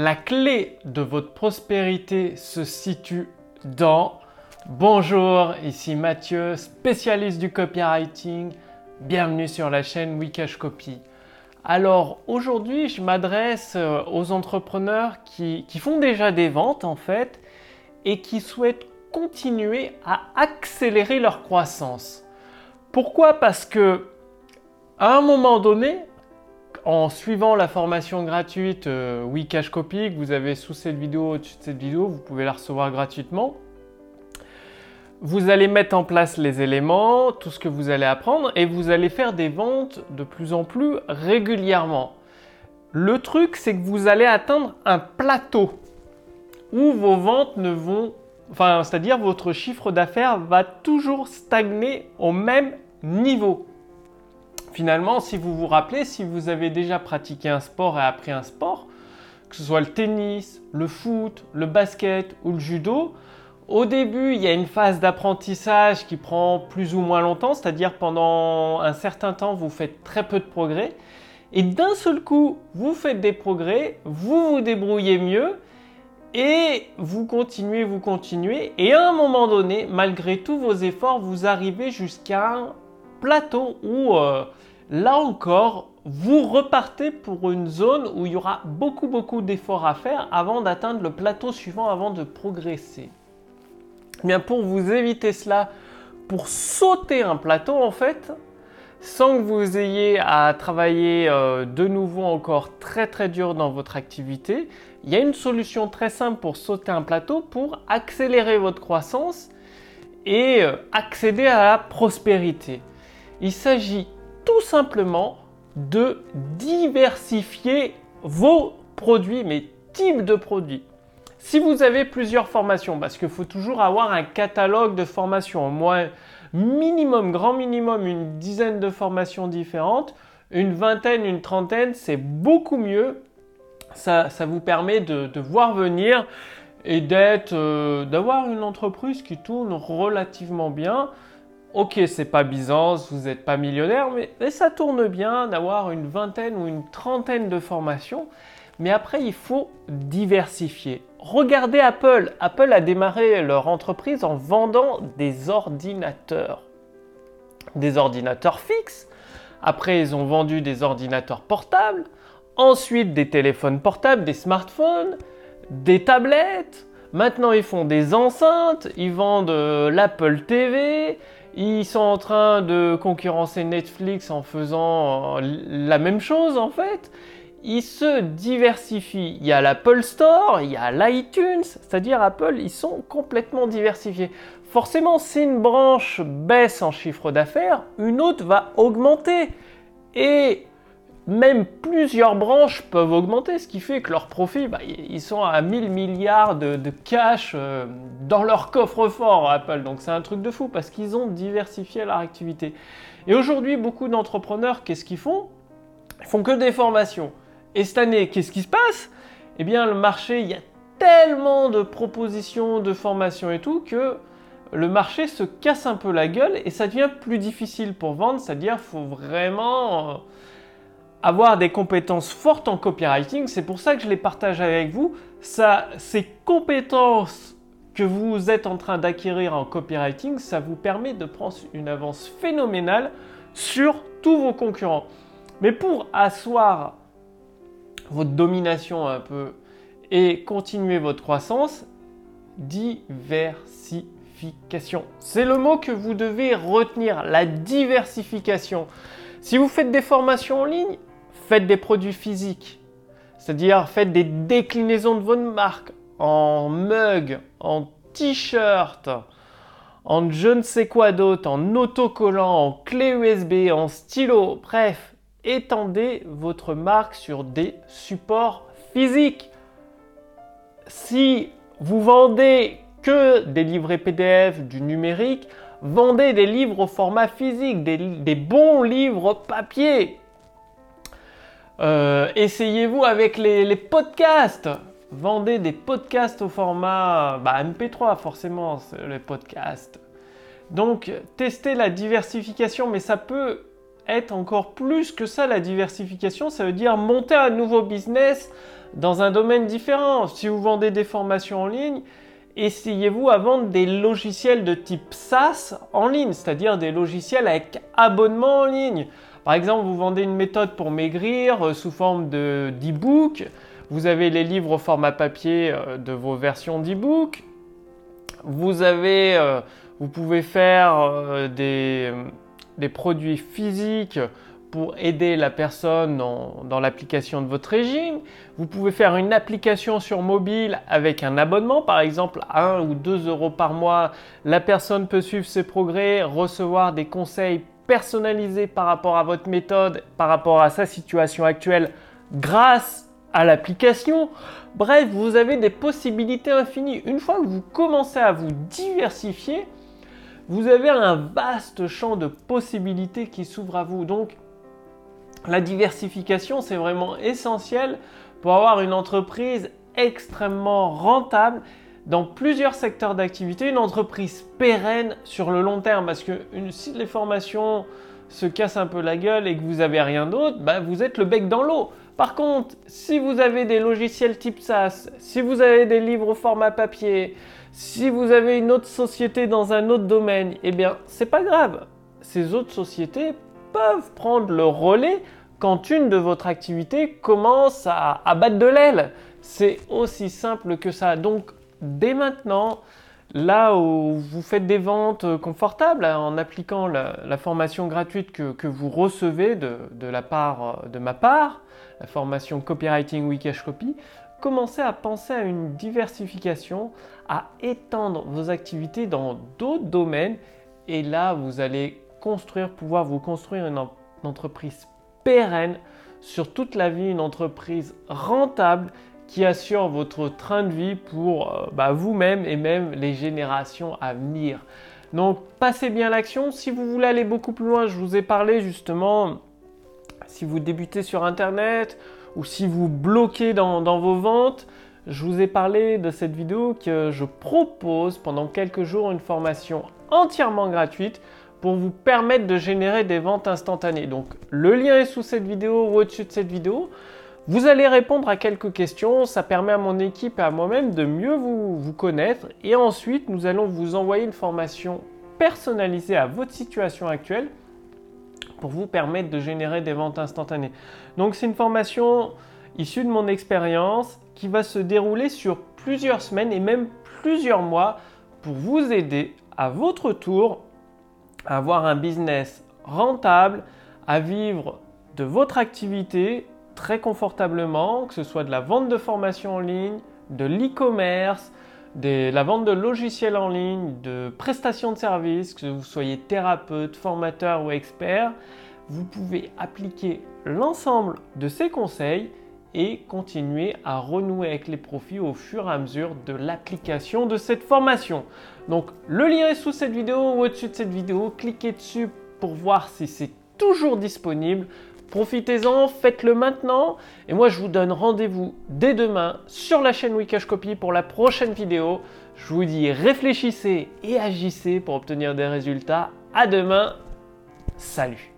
La clé de votre prospérité se situe dans... Bonjour, ici Mathieu, spécialiste du copywriting. Bienvenue sur la chaîne Wikash Copy. Alors aujourd'hui, je m'adresse euh, aux entrepreneurs qui, qui font déjà des ventes en fait et qui souhaitent continuer à accélérer leur croissance. Pourquoi? Parce que à un moment donné, en suivant la formation gratuite euh, Wikash Copy que vous avez sous cette vidéo, au-dessus de cette vidéo, vous pouvez la recevoir gratuitement. Vous allez mettre en place les éléments, tout ce que vous allez apprendre, et vous allez faire des ventes de plus en plus régulièrement. Le truc, c'est que vous allez atteindre un plateau où vos ventes ne vont, enfin, c'est-à-dire votre chiffre d'affaires va toujours stagner au même niveau. Finalement, si vous vous rappelez, si vous avez déjà pratiqué un sport et appris un sport, que ce soit le tennis, le foot, le basket ou le judo, au début, il y a une phase d'apprentissage qui prend plus ou moins longtemps, c'est-à-dire pendant un certain temps, vous faites très peu de progrès. Et d'un seul coup, vous faites des progrès, vous vous débrouillez mieux et vous continuez, vous continuez. Et à un moment donné, malgré tous vos efforts, vous arrivez jusqu'à un plateau où euh, là encore, vous repartez pour une zone où il y aura beaucoup beaucoup d'efforts à faire avant d'atteindre le plateau suivant, avant de progresser. Eh bien pour vous éviter cela, pour sauter un plateau en fait, sans que vous ayez à travailler euh, de nouveau encore très très dur dans votre activité, il y a une solution très simple pour sauter un plateau, pour accélérer votre croissance et euh, accéder à la prospérité. Il s'agit tout simplement de diversifier vos produits, mais types de produits. Si vous avez plusieurs formations, parce qu'il faut toujours avoir un catalogue de formations, au moins minimum, grand minimum, une dizaine de formations différentes, une vingtaine, une trentaine, c'est beaucoup mieux. Ça, vous permet de, voir venir et d'être, euh, d'avoir une entreprise qui tourne relativement bien. Ok, c'est pas Byzance, vous n'êtes pas millionnaire, mais, ça tourne bien d'avoir une vingtaine ou une trentaine de formations. Mais après, il faut diversifier. Regardez Apple. Apple a démarré leur entreprise en vendant des ordinateurs. Des ordinateurs fixes. Après, ils ont vendu des ordinateurs portables. Ensuite, des téléphones portables, des smartphones, des tablettes. Maintenant, ils font des enceintes. Ils vendent euh, l'Apple TV. Ils sont en train de concurrencer Netflix en faisant euh, la même chose en fait ils se diversifient. Il y a l'Apple Store, il y a l'iTunes, c'est-à-dire Apple, ils sont complètement diversifiés. Forcément, si une branche baisse en chiffre d'affaires, une autre va augmenter. Et même plusieurs branches peuvent augmenter, ce qui fait que leurs profits, bah, ils sont à 1000 milliards de, cash euh, dans leur coffre-fort, Apple. Donc c'est un truc de fou parce qu'ils ont diversifié leur activité. Et aujourd'hui, beaucoup d'entrepreneurs, qu'est-ce qu'ils font? Ils font que des formations. Et cette année, qu'est-ce qui se passe? Eh bien, le marché, il y a tellement de propositions, de formations et tout, que le marché se casse un peu la gueule et ça devient plus difficile pour vendre, c'est-à-dire faut vraiment euh, avoir des compétences fortes en copywriting. C'est pour ça que je les partage avec vous. Ces compétences que vous êtes en train d'acquérir en copywriting, ça vous permet de prendre une avance phénoménale sur tous vos concurrents. Mais pour asseoir votre domination un peu et continuer votre croissance, diversification. C'est le mot que vous devez retenir, la diversification. Si vous faites des formations en ligne, faites des produits physiques. C'est-à-dire faites des déclinaisons de votre marque en mug, en t-shirt, en je ne sais quoi d'autre, en autocollant, en clé USB, en stylo, bref, étendez votre marque sur des supports physiques. Si vous vendez que des livrets PDF, du numérique, vendez des livres au format physique, des, bons livres papier. Euh, essayez-vous avec les, podcasts. Vendez des podcasts au format bah, MP3, forcément, les podcasts. Donc, testez la diversification, mais ça peut être encore plus que ça la diversification. Ça veut dire monter un nouveau business dans un domaine différent. Si vous vendez des formations en ligne, essayez-vous à vendre des logiciels de type SaaS en ligne, c'est-à-dire des logiciels avec abonnement en ligne. Par exemple, vous vendez une méthode pour maigrir euh, sous forme d'e-book. vous avez les livres au format papier euh, de vos versions d'e-book. Vous avez, euh, vous pouvez faire des, produits physiques pour aider la personne dans, l'application de votre régime. Vous pouvez faire une application sur mobile avec un abonnement, par exemple 1 ou 2 euros par mois. La personne peut suivre ses progrès, recevoir des conseils personnalisés par rapport à votre méthode, par rapport à sa situation actuelle grâce à l'application. Bref, vous avez des possibilités infinies. Une fois que vous commencez à vous diversifier, vous avez un vaste champ de possibilités qui s'ouvre à vous. Donc, la diversification, c'est vraiment essentiel pour avoir une entreprise extrêmement rentable dans plusieurs secteurs d'activité, une entreprise pérenne sur le long terme. Parce que si les formations se cassent un peu la gueule et que vous n'avez rien d'autre, bah, vous êtes le bec dans l'eau. Par contre, si vous avez des logiciels type SaaS, si vous avez des livres au format papier, si vous avez une autre société dans un autre domaine, eh bien, c'est pas grave. Ces autres sociétés peuvent prendre le relais quand une de votre activité commence à, battre de l'aile. C'est aussi simple que ça. Donc dès maintenant, là où vous faites des ventes confortables hein, en appliquant la, formation gratuite que, vous recevez de, la de ma part, la formation Copywriting Wikash Copy, commencez à penser à une diversification, à étendre vos activités dans d'autres domaines et là vous allez construire, pouvoir vous construire une, entreprise pérenne sur toute la vie, une entreprise rentable qui assure votre train de vie pour euh, bah, vous-même et même les générations à venir. Donc passez bien l'action. Si vous voulez aller beaucoup plus loin, je vous ai parlé justement, si vous débutez sur Internet ou si vous bloquez dans, dans vos ventes, je vous ai parlé de cette vidéo que je propose pendant quelques jours une formation entièrement gratuite pour vous permettre de générer des ventes instantanées. Donc le lien est sous cette vidéo ou au-dessus de cette vidéo. Vous allez répondre à quelques questions, ça permet à mon équipe et à moi-même de mieux vous, connaître et ensuite nous allons vous envoyer une formation personnalisée à votre situation actuelle pour vous permettre de générer des ventes instantanées. Donc c'est une formation issue de mon expérience qui va se dérouler sur plusieurs semaines et même plusieurs mois pour vous aider à votre tour avoir un business rentable, à vivre de votre activité très confortablement, que ce soit de la vente de formation en ligne, de l'e-commerce, de la vente de logiciels en ligne, de prestations de services, que vous soyez thérapeute, formateur ou expert, vous pouvez appliquer l'ensemble de ces conseils et continuer à renouer avec les profits au fur et à mesure de l'application de cette formation. Donc le lien est sous cette vidéo ou au-dessus de cette vidéo. Cliquez dessus pour voir si c'est toujours disponible. Profitez-en, faites-le maintenant. Et moi, je vous donne rendez-vous dès demain sur la chaîne Wikash Copy pour la prochaine vidéo. Je vous dis réfléchissez et agissez pour obtenir des résultats. À demain. Salut